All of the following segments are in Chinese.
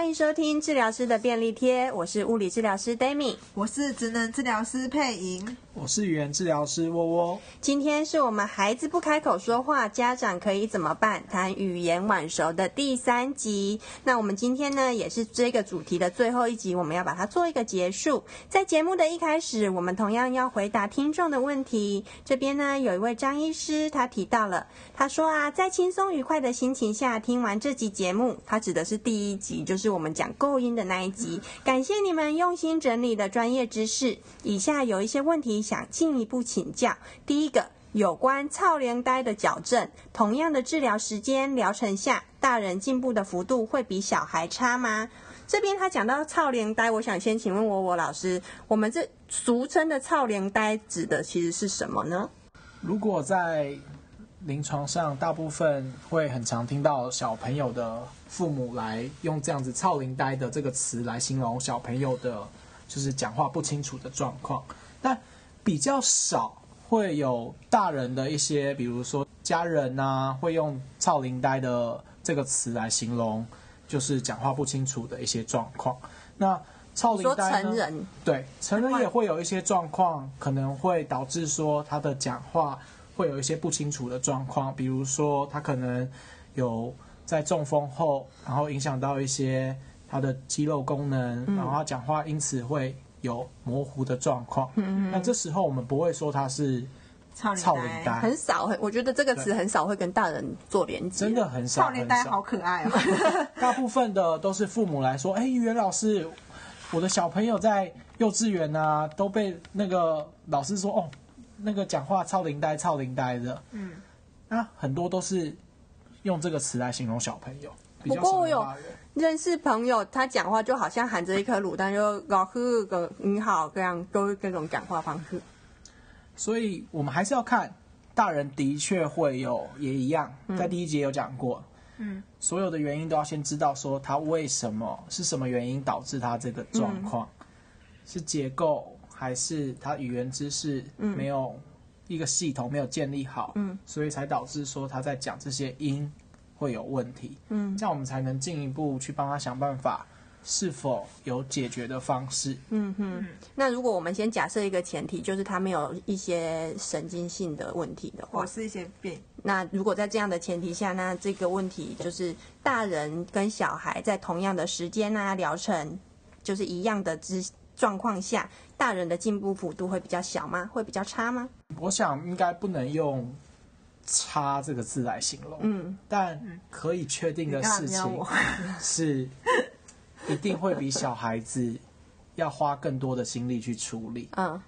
欢迎收听治疗师的便利贴，我是物理治疗师 Dami，我是职能治疗师佩莹，我是语言治疗师窝窝。今天是我们孩子不开口说话，家长可以怎么办？谈语言晚熟的第三集。那我们今天呢，也是这个主题的最后一集，我们要把它做一个结束。在节目的一开始，我们同样要回答听众的问题。这边呢，有一位张医师，他提到了，他说啊，在轻松愉快的心情下听完这集节目，他指的是第一集，就是。我们讲构音的那一集，感谢你们用心整理的专业知识。以下有一些问题想进一步请教。第一个，有关臭奶呆的矫正，同样的治疗时间疗程下，大人进步的幅度会比小孩差吗？这边他讲到臭奶呆，我想先请问我我老师，我们这俗称的臭奶呆指的其实是什么呢？如果在临床上，大部分会很常听到小朋友的父母来用这样子“臭奶呆”的这个词来形容小朋友的，就是讲话不清楚的状况。但比较少会有大人的一些，比如说家人啊，会用“臭奶呆”的这个词来形容，就是讲话不清楚的一些状况。那“臭奶呆”成人对成人也会有一些状况，可能会导致说他的讲话。会有一些不清楚的状况，比如说他可能有在中风后，然后影响到一些他的肌肉功能，然后他讲话因此会有模糊的状况。嗯，那这时候我们不会说他是臭奶呆，很少，我觉得这个词很少会跟大人做连接，真的很少。臭奶呆好可爱哦。大部分的都是父母来说，哎，语言老师，我的小朋友在幼稚园啊，都被那个老师说哦。那个讲话臭奶呆、臭奶呆的，嗯，啊，很多都是用这个词来形容小朋友。不过我有认识朋友，他讲话就好像含着一颗卤蛋，就老呵个你好，这样都是这种讲话方式。所以我们还是要看，大人的确会有，也一样，在第一节有讲过，嗯，所有的原因都要先知道，说他为什么是什么原因导致他这个状况，嗯、是结构。还是他语言知识没有一个系统没有建立好，嗯，所以才导致说他在讲这些音会有问题，嗯，这样我们才能进一步去帮他想办法，是否有解决的方式，嗯哼。那如果我们先假设一个前提，就是他没有一些神经性的问题的话，或是一些病。那如果在这样的前提下，那这个问题就是大人跟小孩在同样的时间啊疗程，就是一样的之状况下。大人的进步幅度会比较小吗？会比较差吗？我想应该不能用“差”这个字来形容。嗯，但可以确定的事情 是，一定会比小孩子要花更多的心力去处理。嗯，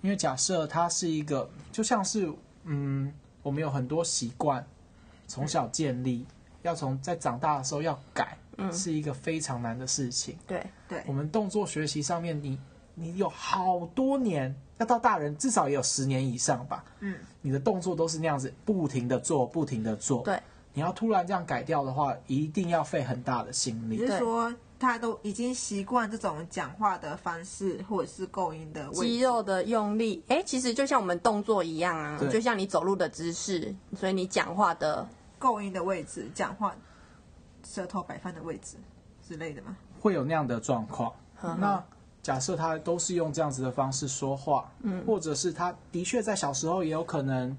因为假设他是一个，就像是嗯，我们有很多习惯从小建立，要从在长大的时候要改，嗯，是一个非常难的事情。对对，我们动作学习上面你。你有好多年，要到大人至少也有十年以上吧。嗯，你的动作都是那样子，不停的做，不停的做。对，你要突然这样改掉的话，一定要费很大的心力。只是说他都已经习惯这种讲话的方式，或者是构音的肌肉的用力。哎，其实就像我们动作一样啊，就像你走路的姿势，所以你讲话的构音的位置，讲话舌头摆放的位置之类的吗？会有那样的状况。呵呵那。假设他都是用这样子的方式说话，嗯，或者是他的确在小时候也有可能，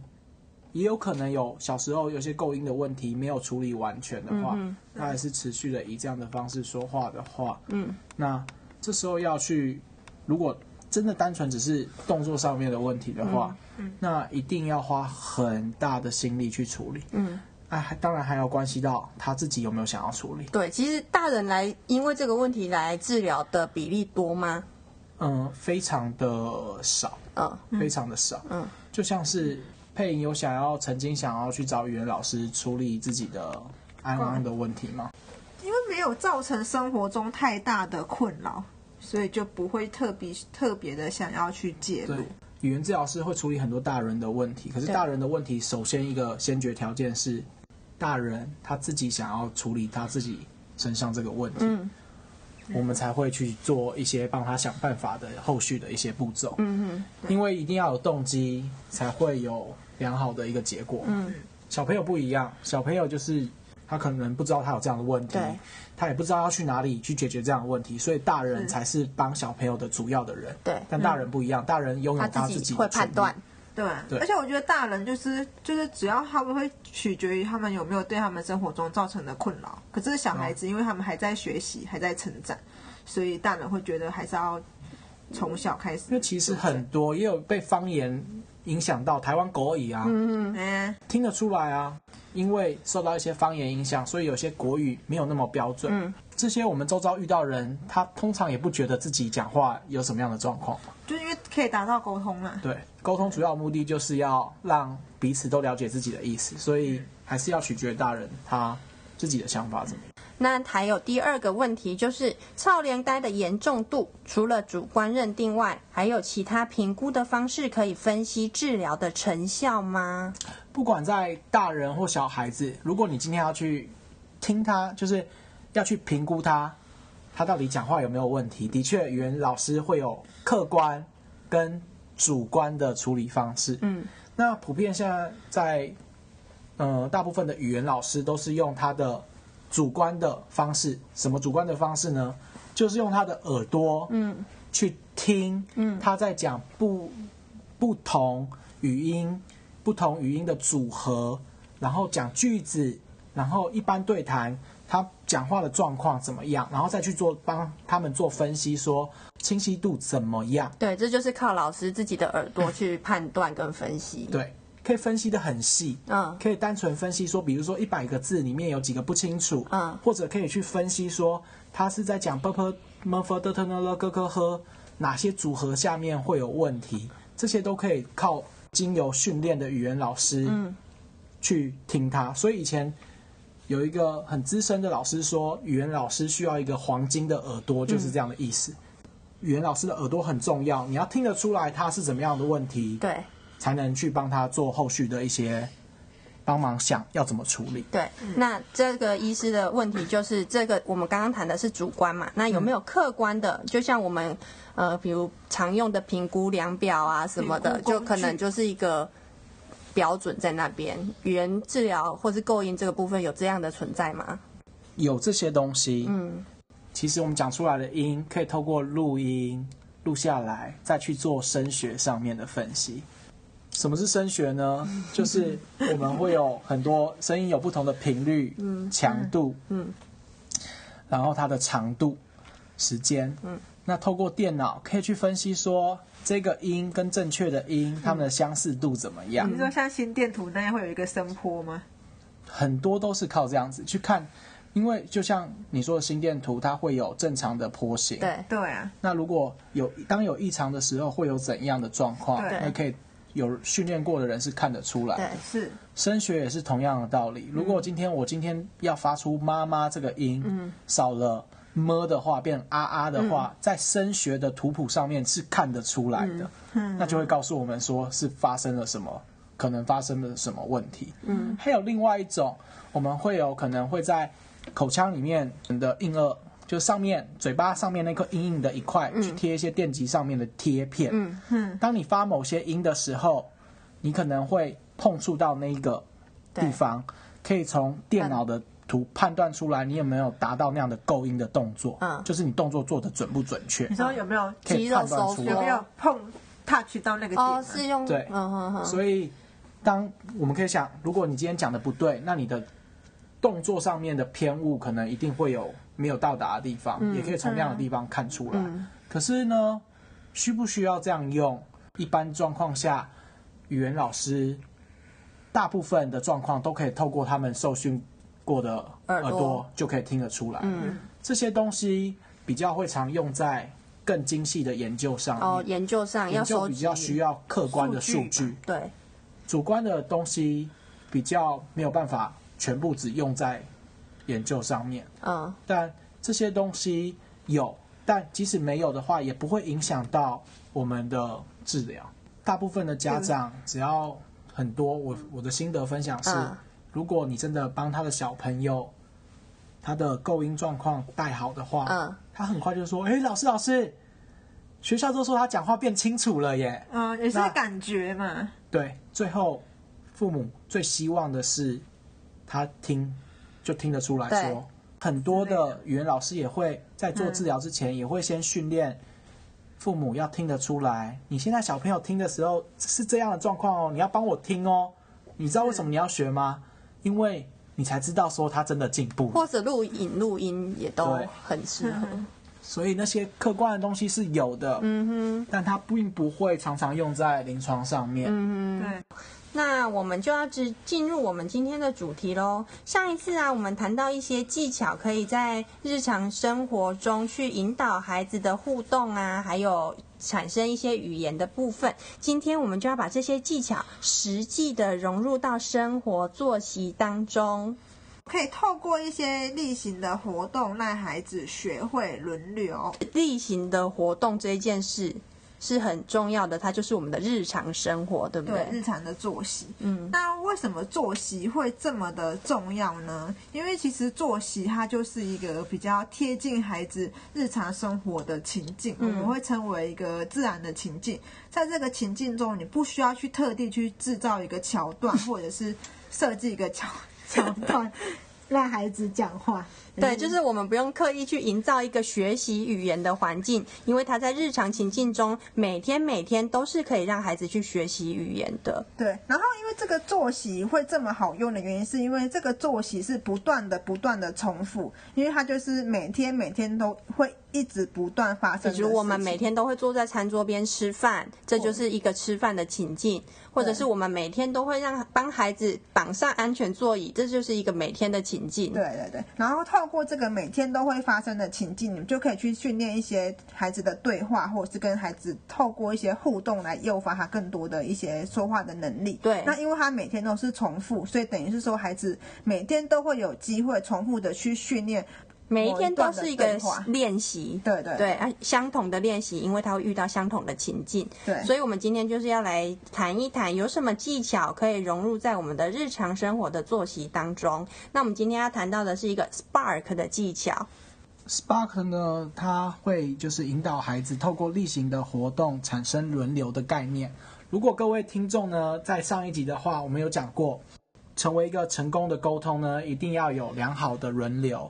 也有可能有小时候有些构音的问题没有处理完全的话，嗯，他还是持续的以这样的方式说话的话，嗯，那这时候要去，如果真的单纯只是动作上面的问题的话，嗯，那一定要花很大的心力去处理，嗯。哎，当然还要关系到他自己有没有想要处理。对，其实大人来因为这个问题来治疗的比例多吗？嗯，非常的少。嗯，非常的少。嗯，就像是佩莹有想要曾经想要去找语言老师处理自己的安安的问题吗？因为没有造成生活中太大的困扰，所以就不会特别特别的想要去介入。语言治疗师会处理很多大人的问题，可是大人的问题首先一个先决条件是。大人他自己想要处理他自己身上这个问题，嗯，我们才会去做一些帮他想办法的后续的一些步骤，嗯，因为一定要有动机，才会有良好的一个结果。嗯，小朋友不一样，小朋友就是他可能不知道他有这样的问题，他也不知道要去哪里去解决这样的问题，所以大人才是帮小朋友的主要的人。对。但大人不一样，大人拥有他自自己会判断。对，对。而且我觉得大人就是就是只要他们会取决于他们有没有对他们生活中造成的困扰，可是小孩子因为他们还在学习，还在成长，所以大人会觉得还是要从小开始。因为其实很多也有被方言影响到，台湾国语啊，嗯。嗯，听得出来啊，因为受到一些方言影响，所以有些国语没有那么标准。嗯这些我们周遭遇到人，他通常也不觉得自己讲话有什么样的状况。就是因为可以达到沟通嘛。对，沟通主要目的就是要让彼此都了解自己的意思，所以还是要取决大人他自己的想法怎么样。那还有第二个问题，就是超连呆的严重度，除了主观认定外，还有其他评估的方式可以分析治疗的成效吗？不管在大人或小孩子，如果你今天要去听他，就是要去评估他，他到底讲话有没有问题？的确，语言老师会有客观跟主观的处理方式。嗯，那普遍现在在，呃，大部分的语言老师都是用他的主观的方式。什么主观的方式呢？就是用他的耳朵，嗯，去听，嗯他在讲不不同语音、不同语音的组合，然后讲句子，然后一般对谈，他讲话的状况怎么样，然后再去做帮他们做分析，说清晰度怎么样。对，这就是靠老师自己的耳朵去判断跟分析。，对，可以分析的很细，嗯可以单纯分析说，比如说一百个字里面有几个不清楚，嗯或者可以去分析说他是在讲 b p m f d t n l g g h 哪些组合下面会有问题，这些都可以靠经由训练的语言老师，嗯去听他。所以以前有一个很资深的老师说，语言老师需要一个黄金的耳朵，就是这样的意思。语言老师的耳朵很重要，你要听得出来他是怎么样的问题，对才能去帮他做后续的一些帮忙，想要怎么处理。对。那这个医师的问题就是，这个我们刚刚谈的是主观嘛？那有没有客观的？就像我们呃，比如常用的评估量表啊什么的，就可能就是一个标准在那边。语言治疗或是构音这个部分有这样的存在吗？有这些东西，嗯，其实我们讲出来的音可以透过录音录下来，再去做声学上面的分析。什么是声学呢？就是我们会有很多声音有不同的频率、强度，嗯，然后它的长度、时间，嗯，那透过电脑可以去分析说这个音跟正确的音，它们的相似度怎么样？你说像心电图那样会有一个声波吗？很多都是靠这样子去看，因为就像你说的心电图，它会有正常的波形。。对，对啊，那如果有当有异常的时候，会有怎样的状况？对那可以有训练过的人是看得出来的。对是声学也是同样的道理。如果今天我今天要发出妈妈这个音，嗯少了么的话，变啊啊的话，在声学的图谱上面是看得出来的。嗯那就会告诉我们说是发生了什么，可能发生了什么问题。嗯，还有另外一种，我们会有可能会在口腔里面的硬腭，就上面嘴巴上面那颗硬硬的一块，去贴一些电极上面的贴片。嗯嗯当你发某些音的时候，你可能会碰触到那一个地方，可以从电脑的图判断出来你有没有达到那样的构音的动作。嗯就是你动作做的准不准确你。说有没有肌肉收判断出来有没。有碰 touch 到那个点吗？哦，是用对嗯哼哼，所以，当我们可以想，如果你今天讲的不对，那你的动作上面的偏误可能一定会有没有到达的地方，也可以从那样的地方看出来。嗯可是呢，需不需要这样用？一般状况下，语言老师大部分的状况都可以透过他们受训过的耳朵就可以听得出来。嗯，这些东西比较会常用在更精细的研究上。哦，研究上要研究比较需要客观的数数据据，对，主观的东西比较没有办法全部只用在研究上面。嗯但这些东西有，但即使没有的话，也不会影响到我们的治疗。大部分的家长只要很多，我我的心得分享是，嗯如果你真的帮他的小朋友，他的构音状况带好的话，嗯他很快就说：“哎，老师老师，学校都说他讲话变清楚了耶。”嗯，也是那感觉嘛。对，最后父母最希望的是他听就听得出来说。很多的语言老师也会在做治疗之前，也会先训练父母要听得出来。你现在小朋友听的时候是这样的状况哦，你要帮我听哦。你知道为什么你要学吗？因为你才知道说他真的进步。或者录影录音也都很适合。所以那些客观的东西是有的，嗯哼，但它并不会常常用在临床上面，嗯哼，对。那我们就要进进入我们今天的主题喽。上一次啊，我们谈到一些技巧，可以在日常生活中去引导孩子的互动啊，还有产生一些语言的部分。今天我们就要把这些技巧实际的融入到生活作息当中，可以透过一些例行的活动，让孩子学会轮流。例行的活动这一件事。是很重要的，它就是我们的日常生活，对不对？对，日常的作息。嗯，那为什么作息会这么的重要呢？因为其实作息它就是一个比较贴近孩子日常生活的情境，嗯、我们会称为一个自然的情境。在这个情境中，你不需要去特地去制造一个桥段，或者是设计一个桥桥段。让孩子讲话，对，就是我们不用刻意去营造一个学习语言的环境，因为他在日常情境中，每天每天都是可以让孩子去学习语言的。对，然后因为这个作息会这么好用的原因，是因为这个作息是不断的、不断的重复，因为它就是每天每天都会。一直不断发生。比如我们每天都会坐在餐桌边吃饭，这就是一个吃饭的情境；或者是我们每天都会让帮孩子绑上安全座椅，这就是一个每天的情境。对对对。然后透过这个每天都会发生的情境，你们就可以去训练一些孩子的对话，或者是跟孩子透过一些互动来诱发他更多的一些说话的能力。对。那因为他每天都是重复，所以等于是说孩子每天都会有机会重复的去训练。每一天都是一个练习，对对对，啊，相同的练习，因为他会遇到相同的情境，对，所以我们今天就是要来谈一谈有什么技巧可以融入在我们的日常生活的作息当中。那我们今天要谈到的是一个 Spark 的技巧。Spark 呢，它会就是引导孩子透过例行的活动产生轮流的概念。如果各位听众呢，在上一集的话，我们有讲过，成为一个成功的沟通呢，一定要有良好的轮流。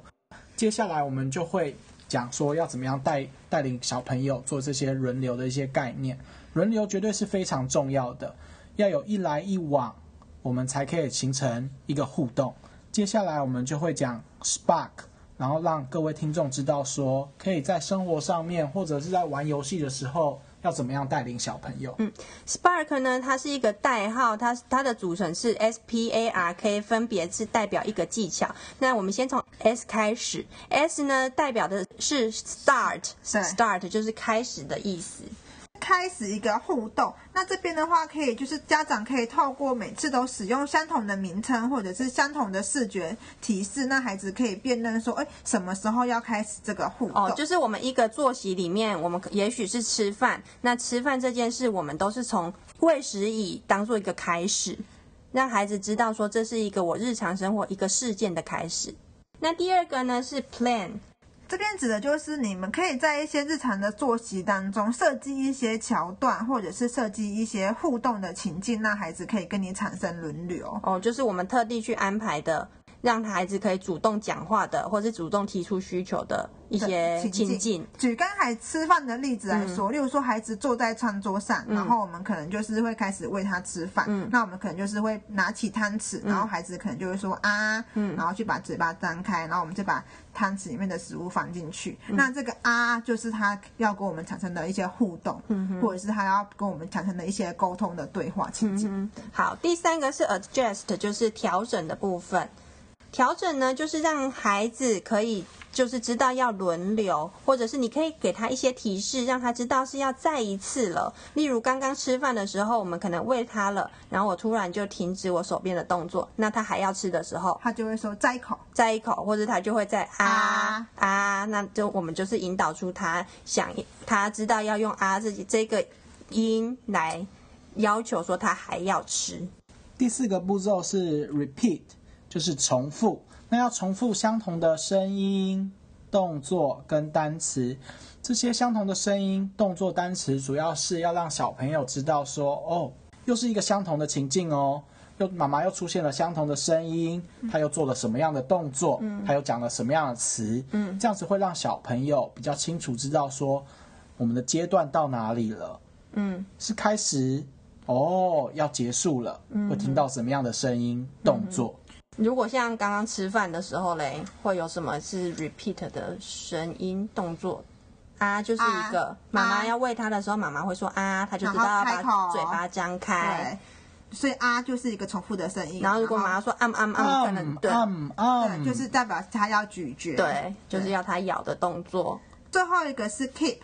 接下来我们就会讲说要怎么样带带领小朋友做这些轮流的一些概念，轮流绝对是非常重要的，要有一来一往，我们才可以形成一个互动。接下来我们就会讲 Spark，然后让各位听众知道说，可以在生活上面或者是在玩游戏的时候。要怎么样带领小朋友？嗯，Spark 呢，它是一个代号，它它的组成是 S P A R K，分别是代表一个技巧。那我们先从 S 开始，S 呢代表的是 Start，Start 就是开始的意思。开始一个互动，那这边的话可以就是家长可以透过每次都使用相同的名称或者是相同的视觉提示，那孩子可以辨认说，哎，什么时候要开始这个互动？哦，就是我们一个作息里面，我们也许是吃饭，那吃饭这件事，我们都是从喂食椅当做一个开始，让孩子知道说这是一个我日常生活一个事件的开始。那第二个呢是 Plan。这边指的就是你们可以在一些日常的作息当中设计一些桥段，或者是设计一些互动的情境，让孩子可以跟你产生轮流。哦，就是我们特地去安排的。让孩子可以主动讲话的，或是主动提出需求的一些情境。举刚才吃饭的例子来说，嗯、例如说孩子坐在餐桌上，嗯、然后我们可能就是会开始喂他吃饭。嗯，那我们可能就是会拿起汤匙，然后孩子可能就会说啊，嗯，然后去把嘴巴张开，然后我们就把汤匙里面的食物放进去。嗯、那这个啊，就是他要跟我们产生的一些互动，嗯，或者是他要跟我们产生的一些沟通的对话情境。嗯、好，第三个是 adjust，就是调整的部分。调整呢，就是让孩子可以就是知道要轮流，或者是你可以给他一些提示，让他知道是要再一次了。例如刚刚吃饭的时候，我们可能喂他了，然后我突然就停止我手边的动作，那他还要吃的时候，他就会说再一口，再一口，或者他就会在啊啊，那就我们就是引导出他想他知道要用啊自己这个音来要求说他还要吃。第四个步骤是 repeat。就是重复，那要重复相同的声音、动作跟单词。这些相同的声音、动作、单词，主要是要让小朋友知道说，哦，又是一个相同的情境哦，又妈妈又出现了相同的声音，她又做了什么样的动作，她又讲了什么样的词，嗯，这样子会让小朋友比较清楚知道说我们的阶段到哪里了，嗯，是开始哦，要结束了，会听到什么样的声音、动作。如果像刚刚吃饭的时候嘞，会有什么是 repeat 的声音动作？啊，就是一个妈妈要喂它的时候，妈妈会说啊，它就知道要把嘴巴张开。所以啊，就是一个重复的声音。然后如果妈妈说啊啊啊，可能对，对，就是代表它要咀嚼，对，就是要它咬的动作。最后一个是 keep。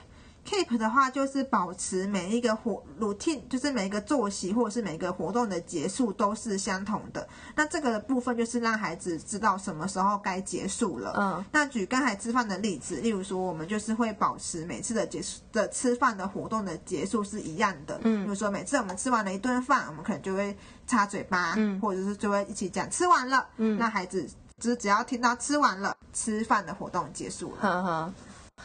Keep 的话就是保持每一个活 routine，就是每一个作息或者是每一个活动的结束都是相同的。那这个的部分就是让孩子知道什么时候该结束了。嗯。那举刚才吃饭的例子，例如说我们就是会保持每次的结束的吃饭的活动的结束是一样的。嗯。比如说每次我们吃完了一顿饭，我们可能就会擦嘴巴，嗯，或者是就会一起讲吃完了。嗯。那孩子只只要听到吃完了，吃饭的活动结束了。呵呵。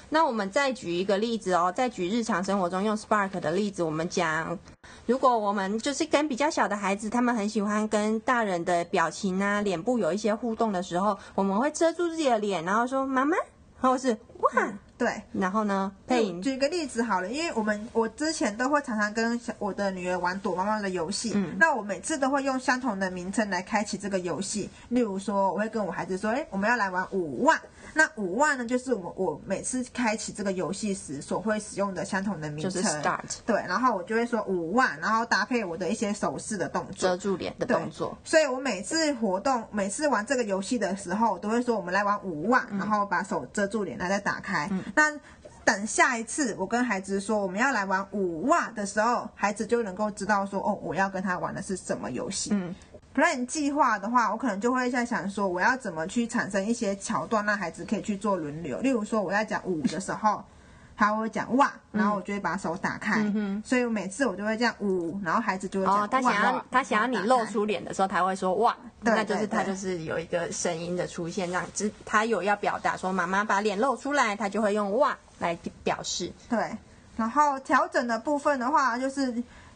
那我们再举一个例子哦，再举日常生活中用 Spark 的例子，我们讲，如果我们就是跟比较小的孩子，他们很喜欢跟大人的表情啊、脸部有一些互动的时候，我们会遮住自己的脸，然后说妈妈，然后是哇。嗯对，然后呢？配音。举个例子好了，因为我们我之前都会常常跟小我的女儿玩躲猫猫的游戏，嗯，那我每次都会用相同的名称来开启这个游戏。例如说，我会跟我孩子说：“哎，我们要来玩五万。”那五万呢，就是我我每次开启这个游戏时所会使用的相同的名称。就是 start。对，然后我就会说五万，然后搭配我的一些手势的动作，遮住脸的动作。所以我每次活动，每次玩这个游戏的时候，我都会说：“我们来玩五万。嗯”然后把手遮住脸，然后再打开。嗯，那。等下一次我跟孩子说我们要来玩五万的时候，孩子就能够知道说哦，我要跟他玩的是什么游戏。嗯，plan 计划的话，我可能就会在想说，我要怎么去产生一些桥段，让孩子可以去做轮流。例如说，我在讲五的时候，他会讲哇，然后我就会把手打开。嗯，所以我每次我就会这样五，然后孩子就会讲哇。哦，他想要他想要你露出脸的时候，他会说哇，那就是他就是有一个声音的出现，让他有要表达说妈妈把脸露出来，他就会用哇。来表示对，然后调整的部分的话，就是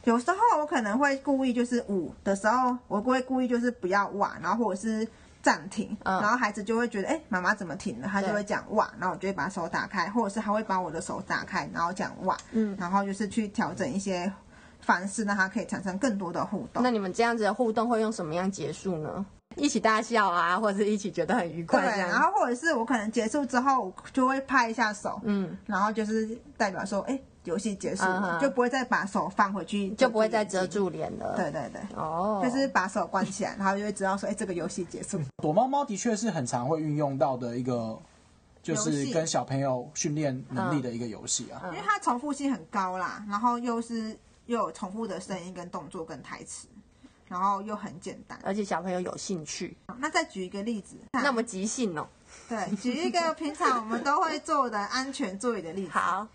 有时候我可能会故意就是五的时候，我会故意就是不要哇，然后或者是暂停，嗯、然后孩子就会觉得哎，妈妈怎么停了？他就会讲哇，然后我就会把手打开，或者是他会把我的手打开，然后讲哇，嗯，然后就是去调整一些方式，让他可以产生更多的互动。那你们这样子的互动会用什么样结束呢？一起大笑啊，或者是一起觉得很愉快这然后或者是我可能结束之后就会拍一下手，嗯，然后就是代表说，哎，游戏结束了，uh huh. 就不会再把手放回去，就不会再遮住脸了。对对对，哦，就是把手关起来，然后就会知道说，哎，这个游戏结束。躲猫猫的确是很常会运用到的一个，就是跟小朋友训练能力的一个游戏啊，因为它重复性很高啦，然后又是又有重复的声音跟动作跟台词。然后又很简单，而且小朋友有兴趣。那再举一个例子，那么即兴哦。对，举一个平常我们都会做的安全座椅的例子。好。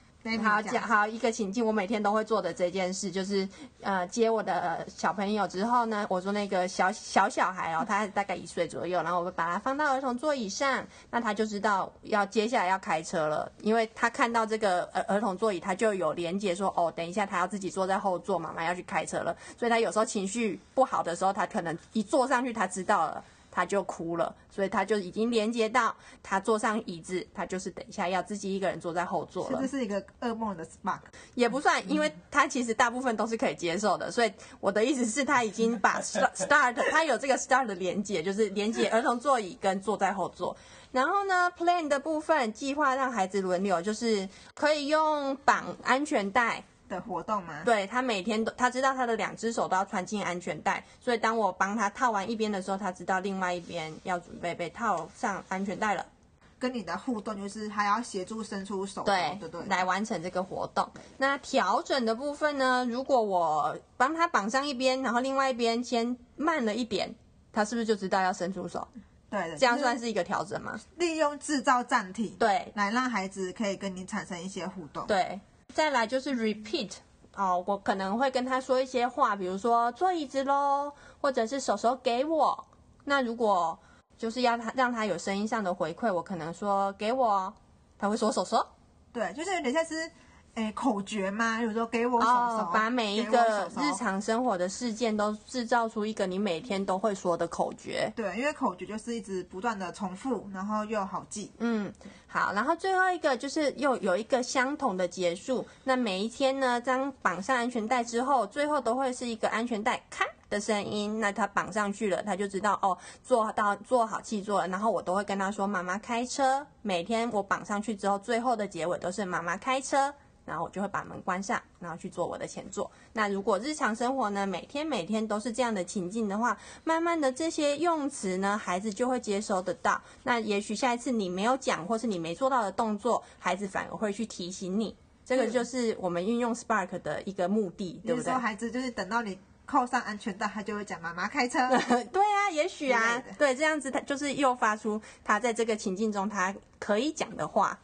好讲好一个情境，我每天都会做的这件事就是，呃，接我的小朋友之后呢，我说那个小小小孩哦，他大概一岁左右，然后我会把他放到儿童座椅上，那他就知道要接下来要开车了，因为他看到这个儿儿童座椅，他就有连接说，哦，等一下他要自己坐在后座，妈妈要去开车了，所以他有时候情绪不好的时候，他可能一坐上去，他知道了。他就哭了，所以他就已经连接到他坐上椅子，他就是等一下要自己一个人坐在后座了。这是一个噩梦的 Spark，也不算，因为他其实大部分都是可以接受的。所以我的意思是，他已经把 start，他有这个 start 的连接，就是连接儿童座椅跟坐在后座。然后呢，plan 的部分计划让孩子轮流，就是可以用绑安全带。的活动吗？对，他每天都，他知道他的两只手都要穿进安全带，所以当我帮他套完一边的时候，他知道另外一边要准备被套上安全带了。跟你的互动就是还要协助伸出手，对对对，来完成这个活动。那调整的部分呢？如果我帮他绑上一边，然后另外一边先慢了一点，他是不是就知道要伸出手？对的，这样算是一个调整吗？利用制造暂停，对，来让孩子可以跟你产生一些互动，对。再来就是 repeat 哦，我可能会跟他说一些话，比如说坐椅子喽，或者是手手给我。那如果就是要他让他有声音上的回馈，我可能说给我，他会说手手。对，就是有点像是诶口诀吗？有时候给我手手哦，把每一个日常生活的事件都制造出一个你每天都会说的口诀。对，因为口诀就是一直不断的重复，然后又好记。嗯，好，然后最后一个就是又有一个相同的结束。那每一天呢，将绑上安全带之后，最后都会是一个安全带咔的声音。那他绑上去了，他就知道哦，做到做好记住了。然后我都会跟他说：“妈妈开车。”每天我绑上去之后，最后的结尾都是“妈妈开车”。然后我就会把门关上，然后去做我的前座。那如果日常生活呢，每天每天都是这样的情境的话，慢慢的这些用词呢，孩子就会接收得到。那也许下一次你没有讲，或是你没做到的动作，孩子反而会去提醒你。这个就是我们运用 Spark 的一个目的，对不对？说孩子就是等到你扣上安全带，他就会讲妈妈开车。对啊，也许啊，对，这样子他就是诱发出他在这个情境中他可以讲的话。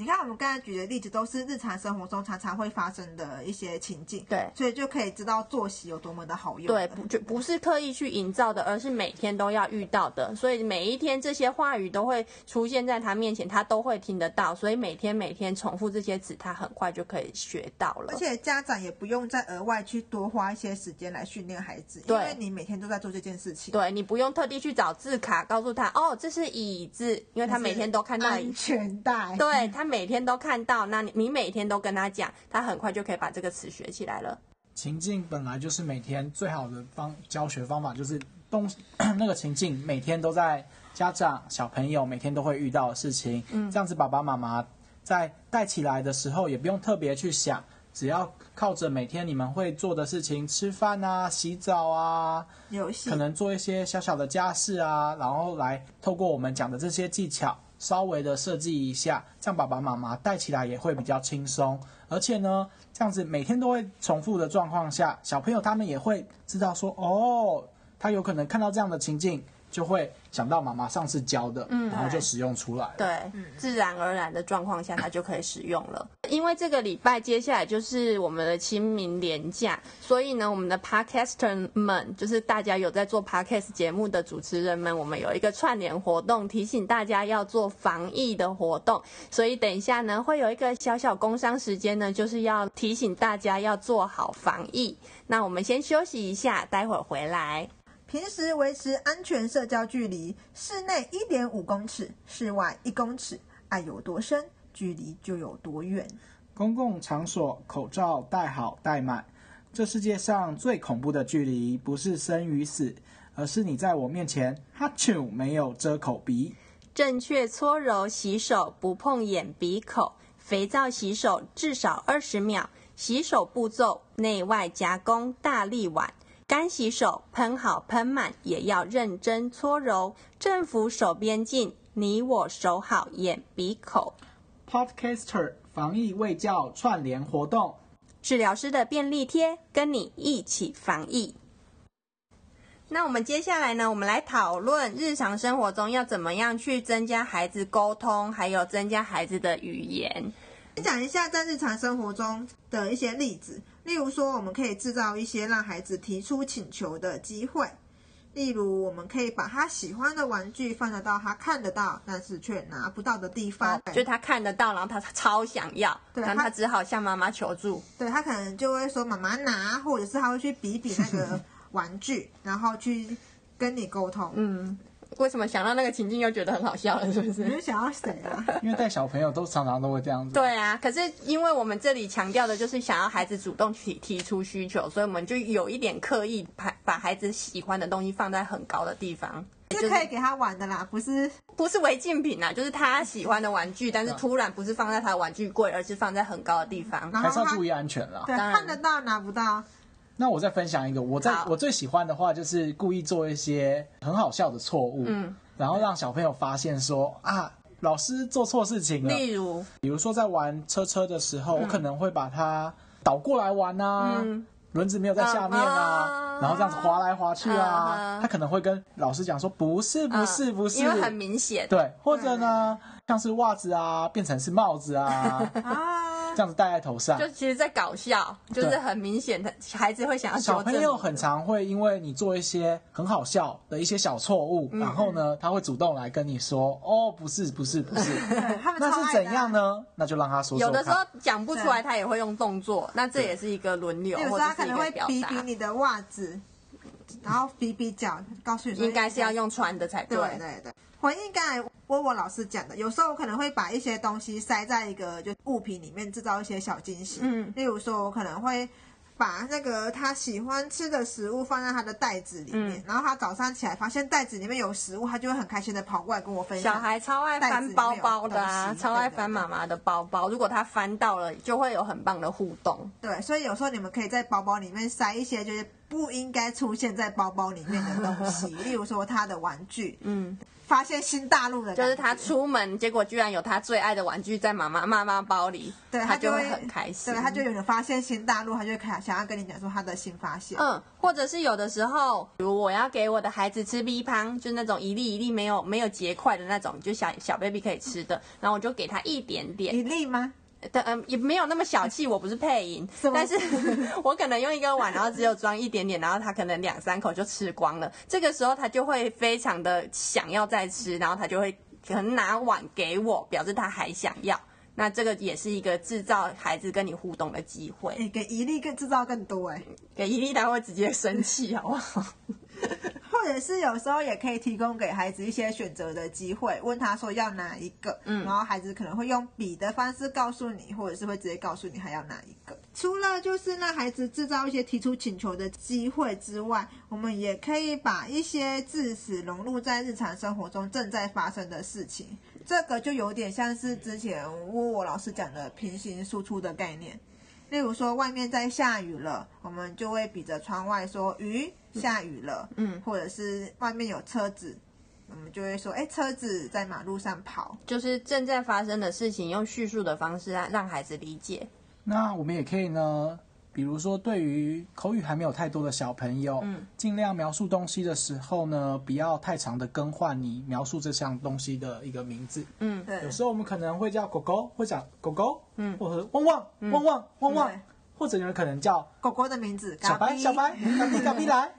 你看，我们刚才举的例子都是日常生活中常常会发生的一些情境，对，所以就可以知道作息有多么的好用。对，不就不是刻意去营造的，而是每天都要遇到的。所以每一天这些话语都会出现在他面前，他都会听得到。所以每天每天重复这些词，他很快就可以学到了。而且家长也不用再额外去多花一些时间来训练孩子，因为你每天都在做这件事情。对，你不用特地去找字卡告诉他，哦，这是椅子，因为他每天都看到安全带。对，他每天都看到。那你你每天都跟他讲，他很快就可以把这个词学起来了。情境本来就是每天最好的方教学方法，就是东 那个情境每天都在家长小朋友每天都会遇到的事情。嗯，这样子爸爸妈妈在带起来的时候也不用特别去想，只要靠着每天你们会做的事情，吃饭啊、洗澡啊、游戏，可能做一些小小的家事啊，然后来透过我们讲的这些技巧。稍微的设计一下，这样爸爸妈妈带起来也会比较轻松。而且呢，这样子每天都会重复的状况下，小朋友他们也会知道说，哦，他有可能看到这样的情境，就会想到妈妈上次教的，嗯，然后就使用出来了。对，嗯，自然而然的状况下，它就可以使用了。因为这个礼拜接下来就是我们的清明连假，所以呢，我们的 Podcaster 们，就是大家有在做 Podcast 节目的主持人们，我们有一个串联活动，提醒大家要做防疫的活动。所以等一下呢，会有一个小小工商时间呢，就是要提醒大家要做好防疫。那我们先休息一下，待会儿回来。平时维持安全社交距离，室内一点五公尺，室外一公尺，爱有多深，距离就有多远。公共场所口罩戴好戴满。这世界上最恐怖的距离，不是生与死，而是你在我面前哈啾没有遮口鼻。正确搓揉洗手，不碰眼鼻口。肥皂洗手至少二十秒。洗手步骤内外夹攻大力腕。干洗手，喷好喷满，也要认真搓揉。政府手边近，你我手好眼鼻口。Podcaster 防疫卫教串联活动，治疗师的便利贴，跟你一起防疫。那我们接下来呢？我们来讨论日常生活中要怎么样去增加孩子沟通，还有增加孩子的语言。讲一下在日常生活中的一些例子。例如说，我们可以制造一些让孩子提出请求的机会。例如，我们可以把他喜欢的玩具放得到他看得到，但是却拿不到的地方。哦，就他看得到，然后他超想要，对，然后他只好向妈妈求助。对，他可能就会说妈妈拿，或者是他会去比比那个 玩具，然后去跟你沟通。嗯。为什么想到那个情境又觉得很好笑了？是不是？你是想要谁啊？因为带小朋友都常常都会这样子。对啊，可是因为我们这里强调的就是想要孩子主动提提出需求，所以我们就有一点刻意把把孩子喜欢的东西放在很高的地方，是可以给他玩的啦，不是不是违禁品啊，就是他喜欢的玩具，但是突然不是放在他的玩具柜，而是放在很高的地方，还是要注意安全啦。对，看得到拿不到。那我再分享一个，我在我最喜欢的话就是故意做一些很好笑的错误，嗯，然后让小朋友发现说啊，老师做错事情了。例如，比如说在玩车车的时候，嗯、我可能会把它倒过来玩啊，嗯、轮子没有在下面啊，啊然后这样子滑来滑去啊，啊他可能会跟老师讲说不是不是不是，因为很明显，对，或者呢，像是袜子啊变成是帽子啊。啊这样子戴在头上，就其实，在搞笑，就是很明显的，孩子会想要小朋友很常会因为你做一些很好笑的一些小错误，嗯、然后呢，他会主动来跟你说：“哦，不是，不是，不是。”那是怎样呢？那就让他说说。有的时候讲不出来，他也会用动作，那这也是一个轮流，或者是一个表达。他可能会比比你的袜子，然后比比脚，告诉你应该是要用穿的才对。对对对。回应刚才窝窝老师讲的，有时候我可能会把一些东西塞在一个就物品里面，制造一些小惊喜。嗯，例如说，我可能会把那个他喜欢吃的食物放在他的袋子里面，嗯、然后他早上起来发现袋子里面有食物，他就会很开心的跑过来跟我分享。小孩超爱翻包包的啊，超爱翻妈妈的包包。如果他翻到了，就会有很棒的互动。对，所以有时候你们可以在包包里面塞一些就是不应该出现在包包里面的东西，例如说他的玩具。嗯。发现新大陆的，就是他出门，结果居然有他最爱的玩具在妈妈妈妈包里，对他就会很开心。对，他就有人发现新大陆，他就开想要跟你讲说他的新发现。嗯，或者是有的时候，比如我要给我的孩子吃 B 胖，就那种一粒一粒没有没有结块的那种，就小小 baby 可以吃的，然后我就给他一点点。一粒吗？对，嗯，也没有那么小气，我不是配音，但是 我可能用一个碗，然后只有装一点点，然后他可能两三口就吃光了。这个时候他就会非常的想要再吃，然后他就会可能拿碗给我，表示他还想要。那这个也是一个制造孩子跟你互动的机会。你给一粒更制造更多哎，给一粒他会直接生气，好不好？或者是有时候也可以提供给孩子一些选择的机会，问他说要哪一个，嗯，然后孩子可能会用比的方式告诉你，或者是会直接告诉你还要哪一个。除了就是让孩子制造一些提出请求的机会之外，我们也可以把一些字词融入在日常生活中正在发生的事情。这个就有点像是之前窝窝老师讲的平行输出的概念。例如说外面在下雨了，我们就会比着窗外说雨。下雨了，嗯，或者是外面有车子，我们就会说，哎，车子在马路上跑，就是正在发生的事情，用叙述的方式让让孩子理解。那我们也可以呢，比如说对于口语还没有太多的小朋友，嗯，尽量描述东西的时候呢，不要太长的更换你描述这项东西的一个名字，嗯，对。有时候我们可能会叫狗狗，会讲狗狗，嗯，或者汪汪汪汪汪汪。或者有人可能叫狗狗的名字，小白小白，小逼小逼来，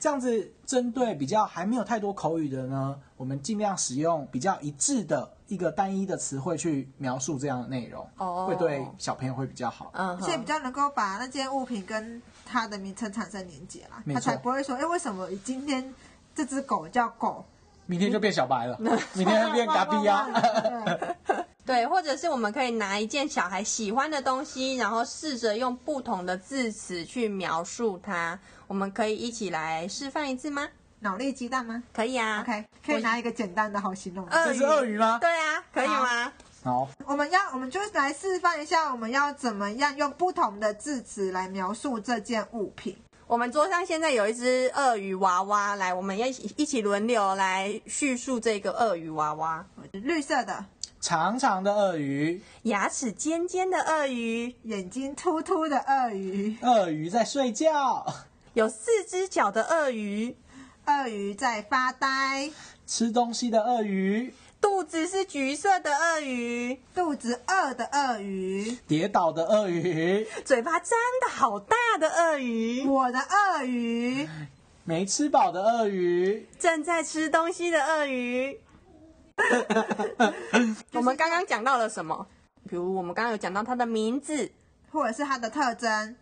这样子针对比较还没有太多口语的呢，我们尽量使用比较一致的一个单一的词汇去描述这样的内容，哦，会对小朋友会比较好，嗯，而且比较能够把那件物品跟它的名称产生连接啦，他才不会说，哎，为什么今天这只狗叫狗，明天就变小白了，明天就变嘎逼呀。对，或者是我们可以拿一件小孩喜欢的东西，然后试着用不同的字词去描述它。我们可以一起来示范一次吗？脑力激荡吗？可以啊。OK，可以拿一个简单的好形容。这是鳄鱼吗？对啊，可以吗？好。我们要，我们就来示范一下，我们要怎么样用不同的字词来描述这件物品。我们桌上现在有一只鳄鱼娃娃，来，我们要一起一起轮流来叙述这个鳄鱼娃娃。绿色的。长长的鳄鱼，牙齿尖尖的鳄鱼，眼睛突突的鳄鱼，鳄鱼在睡觉。有四只脚的鳄鱼，鳄鱼在发呆。吃东西的鳄鱼，肚子是橘色的鳄鱼，肚子饿的鳄鱼，跌倒的鳄鱼，嘴巴张的好大的鳄鱼，我的鳄鱼，没吃饱的鳄鱼，正在吃东西的鳄鱼。我们刚刚讲到了什么？比如我们刚刚有讲到它的名字，或者是它的特征，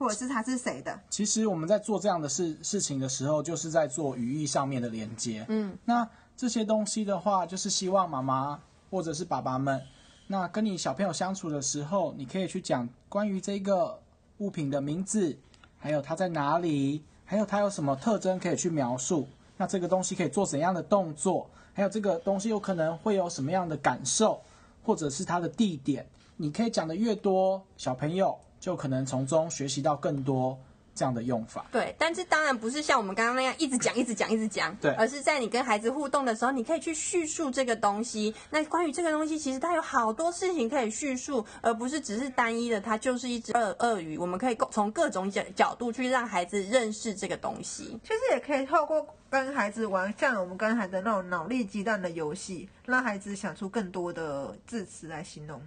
或者是他是谁的。其实我们在做这样的事事情的时候，就是在做语义上面的连接。嗯，那这些东西的话，就是希望妈妈或者是爸爸们，那跟你小朋友相处的时候，你可以去讲关于这个物品的名字，还有它在哪里，还有它有什么特征可以去描述。那这个东西可以做怎样的动作？还有这个东西有可能会有什么样的感受，或者是它的地点，你可以讲的越多，小朋友就可能从中学习到更多这样的用法。对，但是当然不是像我们刚刚那样一直讲、一直讲、一直讲，对，而是在你跟孩子互动的时候，你可以去叙述这个东西。那关于这个东西，其实它有好多事情可以叙述，而不是只是单一的，它就是一只鳄鳄鱼。我们可以从各种角角度去让孩子认识这个东西。其实也可以透过。跟孩子玩，像我们跟孩子那种脑力激荡的游戏，让孩子想出更多的字词来形容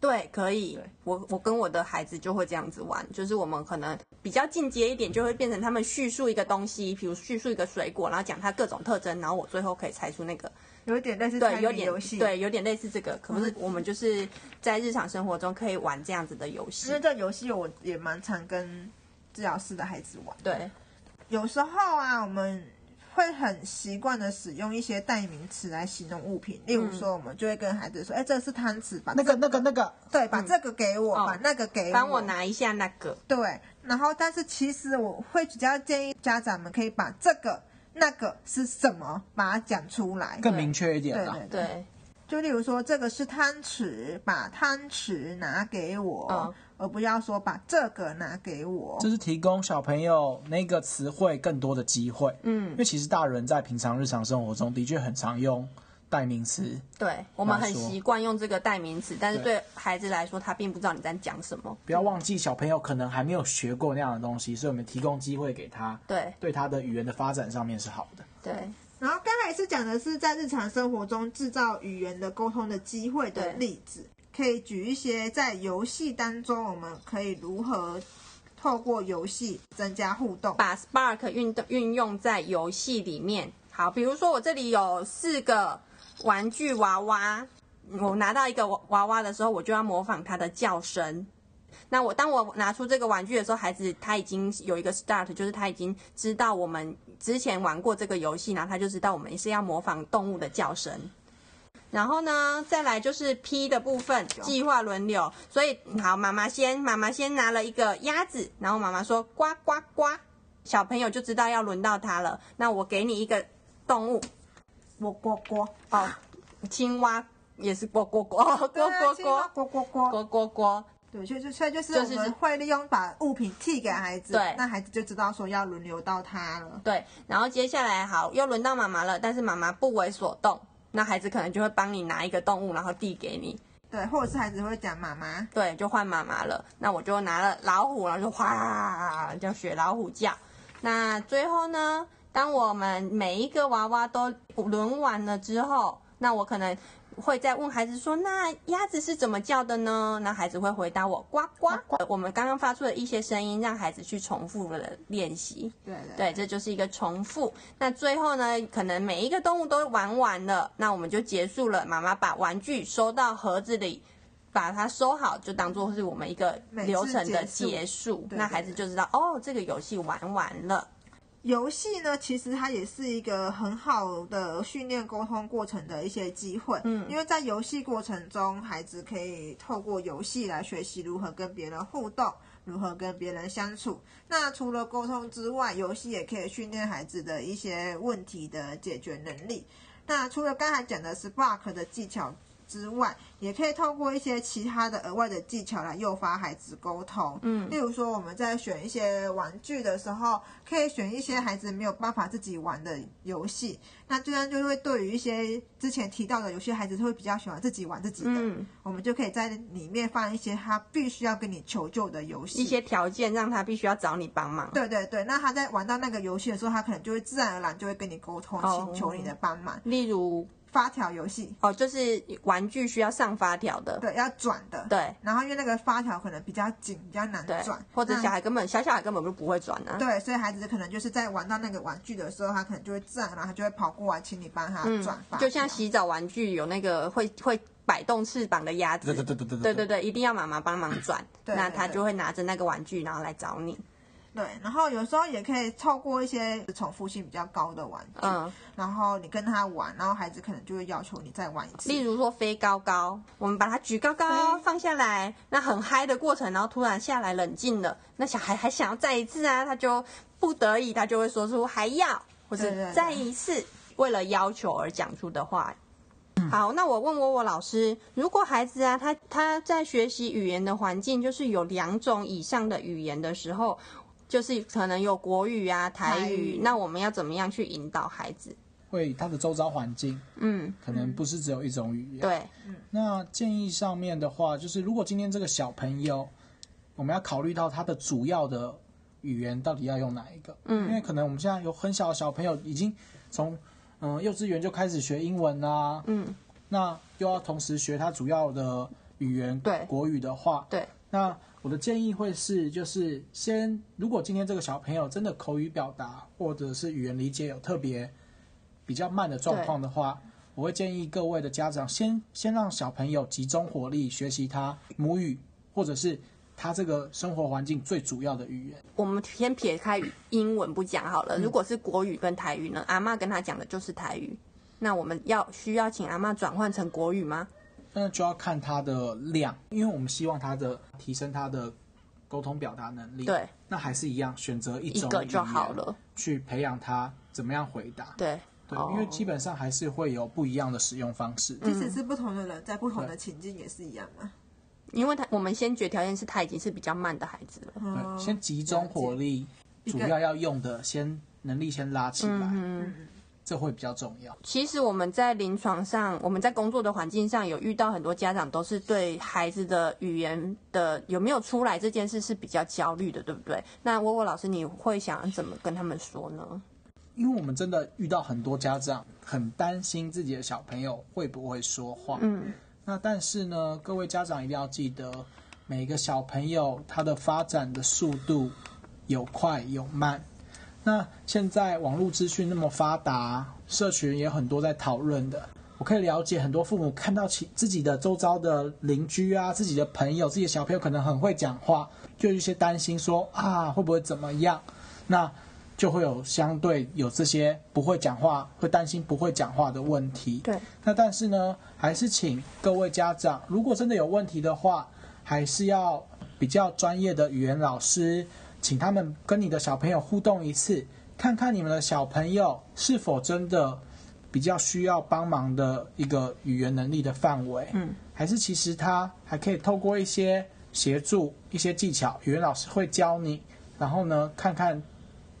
对，可以。我我跟我的孩子就会这样子玩，就是我们可能比较进阶一点，就会变成他们叙述一个东西，比如叙述一个水果，然后讲它各种特征，然后我最后可以猜出那个。有一点类似对，有点游戏，对，有点类似这个。可不是我们就是在日常生活中可以玩这样子的游戏。因为这游戏我也蛮常跟治疗师的孩子玩。对，有时候啊，我们。会很习惯的使用一些代名词来形容物品，例如说，我们就会跟孩子说：“哎、嗯，这是汤匙，把、这个、那个、那个、那个，对，把这个给我，嗯、把那个给我，帮我拿一下那个。”对，然后但是其实我会比较建议家长们可以把这个、那个是什么，把它讲出来，更明确一点。对对对。对就例如说，这个是汤匙，把汤匙拿给我，嗯、而不要说把这个拿给我。这是提供小朋友那个词汇更多的机会。嗯，因为其实大人在平常日常生活中的确很常用代名词。对，我们很习惯用这个代名词，但是对孩子来说，他并不知道你在讲什么。不要忘记，小朋友可能还没有学过那样的东西，所以我们提供机会给他。对，对他的语言的发展上面是好的。对。然后刚才是讲的是在日常生活中制造语言的沟通的机会的例子，可以举一些在游戏当中我们可以如何透过游戏增加互动，把 Spark 运动运用在游戏里面。好，比如说我这里有四个玩具娃娃，我拿到一个娃娃的时候，我就要模仿它的叫声。那我当我拿出这个玩具的时候，孩子他已经有一个 start，就是他已经知道我们之前玩过这个游戏，然后他就知道我们是要模仿动物的叫声。然后呢，再来就是 P 的部分，计划轮流。所以好，妈妈先，妈妈先拿了一个鸭子，然后妈妈说呱呱呱，小朋友就知道要轮到他了。那我给你一个动物，喔呱呱哦，青蛙也是呱呱呱，呱呱呱，呱呱呱，呱呱呱。对，就就所以就是我们会利用把物品递给孩子，对，那孩子就知道说要轮流到他了。对，然后接下来好，又轮到妈妈了，但是妈妈不为所动，那孩子可能就会帮你拿一个动物，然后递给你。对，或者是孩子会讲妈妈，对，就换妈妈了。那我就拿了老虎，然后就哗，叫学老虎叫。那最后呢，当我们每一个娃娃都轮完了之后，那我可能。会再问孩子说：“那鸭子是怎么叫的呢？”那孩子会回答我：“呱呱。”我们刚刚发出的一些声音，让孩子去重复了练习。对对，对，这就是一个重复。那最后呢，可能每一个动物都玩完了，那我们就结束了。妈妈把玩具收到盒子里，把它收好，就当做是我们一个流程的结束。那孩子就知道哦，这个游戏玩完了。游戏呢，其实它也是一个很好的训练沟通过程的一些机会。嗯，因为在游戏过程中，孩子可以透过游戏来学习如何跟别人互动，如何跟别人相处。那除了沟通之外，游戏也可以训练孩子的一些问题的解决能力。那除了刚才讲的 Spark 的技巧之外，也可以透过一些其他的额外的技巧来诱发孩子沟通。嗯，例如说我们在选一些玩具的时候，可以选一些孩子没有办法自己玩的游戏。那这样就会对于一些之前提到的有些孩子会比较喜欢自己玩自己的，嗯，我们就可以在里面放一些他必须要跟你求救的游戏，一些条件让他必须要找你帮忙。对对对，那他在玩到那个游戏的时候，他可能就会自然而然就会跟你沟通，请求你的帮忙。哦，例如。发条游戏。哦，就是玩具需要上发条的，对，要转的，对。然后因为那个发条可能比较紧，比较难转，或者小孩根本小小孩根本就不会转啊。对，所以孩子可能就是在玩到那个玩具的时候，他可能就会自然，然后他就会跑过来，请你帮他转发、就像洗澡玩具有那个会会摆动翅膀的鸭子，对对对对对。对对对，一定要妈妈帮忙转，那他就会拿着那个玩具然后来找你。对，然后有时候也可以透过一些重复性比较高的玩具，嗯，然后你跟他玩，然后孩子可能就会要求你再玩一次。例如说飞高高，我们把它举高高放下来，那很嗨的过程，然后突然下来冷静了，那小孩还想要再一次啊，他就不得已，他就会说出还要或者再一次，对对对，为了要求而讲出的话。好，那我问我我老师，如果孩子啊，他他在学习语言的环境就是有两种以上的语言的时候。就是可能有国语啊、台语，台，那我们要怎么样去引导孩子？会他的周遭环境，嗯，可能不是只有一种语言。对，那建议上面的话，就是如果今天这个小朋友，我们要考虑到他的主要的语言到底要用哪一个？嗯，因为可能我们现在有很小的小朋友已经从嗯幼稚园就开始学英文啊，嗯，那又要同时学他主要的语言，对。国语的话，对，那我的建议会是，就是先，如果今天这个小朋友真的口语表达或者是语言理解有特别比较慢的状况的话，我会建议各位的家长先先让小朋友集中火力学习他母语，或者是他这个生活环境最主要的语言。我们先撇开英文不讲好了，如果是国语跟台语呢？阿妈跟他讲的就是台语，那我们要需要请阿妈转换成国语吗？那就要看他的量，因为我们希望他的提升他的沟通表达能力。对，那还是一样选择一种一个就好了，去培养他怎么样回答。对，对，哦、因为基本上还是会有不一样的使用方式。即使是不同的人，在不同的情境也是一样嘛。因为他我们先决条件是他已经是比较慢的孩子了。对，先集中火力，主要要用的先能力先拉起来。嗯嗯这会比较重要。其实我们在临床上，我们在工作的环境上有遇到很多家长，都是对孩子的语言的有没有出来这件事是比较焦虑的，对不对？那沃沃老师，你会想怎么跟他们说呢？因为我们真的遇到很多家长很担心自己的小朋友会不会说话。嗯。那但是呢，各位家长一定要记得，每个小朋友他的发展的速度有快有慢。那现在网络资讯那么发达，社群也有很多在讨论的。我可以了解很多父母看到其自己的周遭的邻居啊，自己的朋友，自己的小朋友可能很会讲话，就有一些担心说啊会不会怎么样？那就会有相对有这些不会讲话，会担心不会讲话的问题。对。那但是呢，还是请各位家长，如果真的有问题的话，还是要比较专业的语言老师。请他们跟你的小朋友互动一次，看看你们的小朋友是否真的比较需要帮忙的一个语言能力的范围，嗯，还是其实他还可以透过一些协助、一些技巧，语言老师会教你，然后呢，看看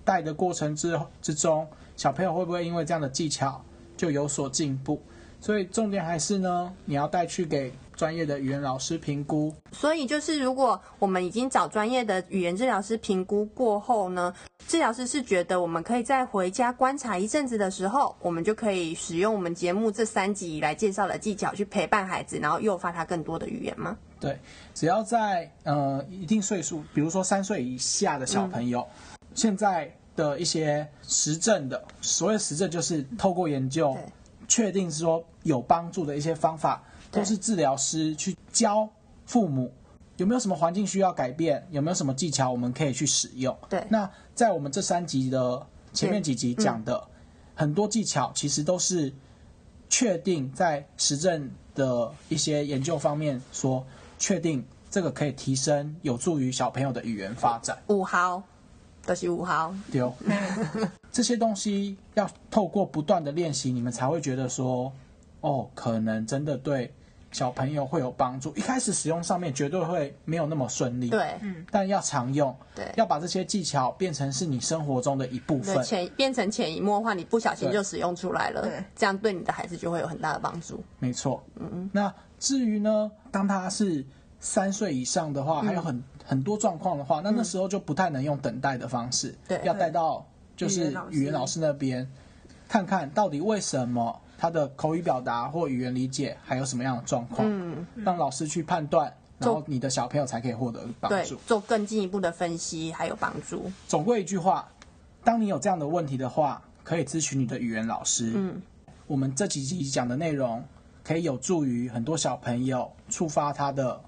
带的过程之之中，小朋友会不会因为这样的技巧就有所进步。所以重点还是呢，你要带去给。专业的语言老师评估，所以就是如果我们已经找专业的语言治疗师评估过后呢，治疗师是觉得我们可以在回家观察一阵子的时候，我们就可以使用我们节目这三集来介绍的技巧去陪伴孩子，然后诱发他更多的语言吗？对，只要在呃一定岁数，比如说三岁以下的小朋友，嗯、现在的一些实证的，所谓实证就是透过研究确定是说有帮助的一些方法。都是治疗师去教父母有没有什么环境需要改变，有没有什么技巧我们可以去使用。对，那在我们这三集的前面几集讲的很多技巧，其实都是确定在实证的一些研究方面说，确定这个可以提升，有助于小朋友的语言发展。五号都是五号，对。哦，这些东西要透过不断的练习，你们才会觉得说，哦，可能真的对。小朋友会有帮助，一开始使用上面绝对会没有那么顺利，对，但要常用，对，要把这些技巧变成是你生活中的一部分，潜变成潜移默化，你不小心就使用出来了，对，这样对你的孩子就会有很大的帮助。没错，嗯嗯。那至于呢，当他是三岁以上的话，嗯、还有很很多状况的话，那那时候就不太能用等待的方式，对，要带到就是语言老师那边看看到底为什么。他的口语表达或语言理解还有什么样的状况？嗯，让老师去判断，然后你的小朋友才可以获得帮助。对，做更进一步的分析还有帮助。总归一句话，当你有这样的问题的话，可以咨询你的语言老师。嗯，我们这几集讲的内容可以有助于很多小朋友触发他的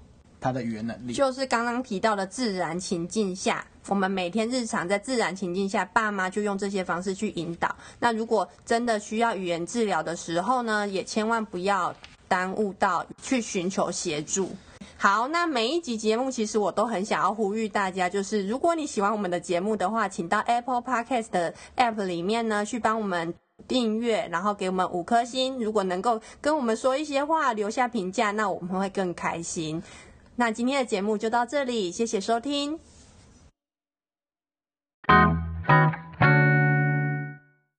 他的语言能力。就是刚刚提到的自然情境下。我们每天日常在自然情境下，爸妈就用这些方式去引导。那如果真的需要语言治疗的时候呢，也千万不要耽误到去寻求协助。好，那每一集节目其实我都很想要呼吁大家，就是如果你喜欢我们的节目的话，请到 Apple Podcast 的 App 里面呢去帮我们订阅，然后给我们五颗星。如果能够跟我们说一些话，留下评价，那我们会更开心。那今天的节目就到这里谢谢收听。